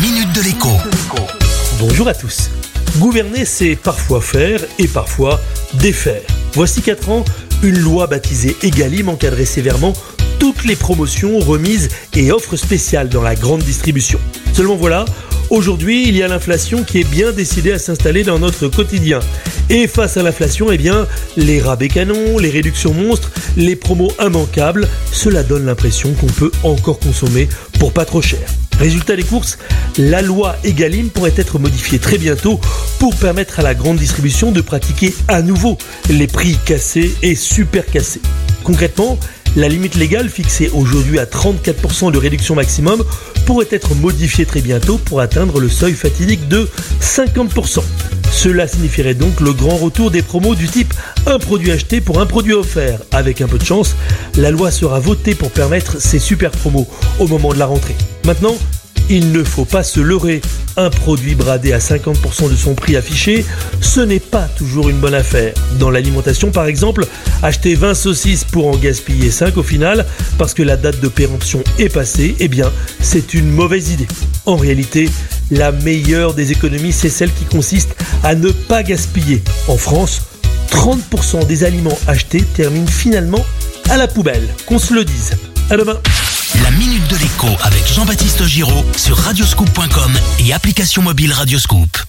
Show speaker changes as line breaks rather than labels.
minute de l'écho.
Bonjour à tous. Gouverner, c'est parfois faire et parfois défaire. Voici 4 ans, une loi baptisée Egalim encadrait sévèrement toutes les promotions, remises et offres spéciales dans la grande distribution. Seulement voilà, aujourd'hui, il y a l'inflation qui est bien décidée à s'installer dans notre quotidien. Et face à l'inflation, eh bien, les rabais canons, les réductions monstres, les promos immanquables, cela donne l'impression qu'on peut encore consommer pour pas trop cher. Résultat des courses, la loi Egalim pourrait être modifiée très bientôt pour permettre à la grande distribution de pratiquer à nouveau les prix cassés et super cassés. Concrètement, la limite légale fixée aujourd'hui à 34% de réduction maximum pourrait être modifiée très bientôt pour atteindre le seuil fatidique de 50%. Cela signifierait donc le grand retour des promos du type un produit acheté pour un produit offert. Avec un peu de chance, la loi sera votée pour permettre ces super promos au moment de la rentrée. Maintenant, il ne faut pas se leurrer. Un produit bradé à 50% de son prix affiché, ce n'est pas toujours une bonne affaire. Dans l'alimentation par exemple, acheter 20 saucisses pour en gaspiller 5 au final, parce que la date de péremption est passée, eh bien c'est une mauvaise idée. En réalité, la meilleure des économies, c'est celle qui consiste à ne pas gaspiller. En France, 30% des aliments achetés terminent finalement à la poubelle, qu'on se le dise. À demain
La minute de l'écho avec Jean-Baptiste Giraud sur radioscoop.com et application mobile Radioscoop.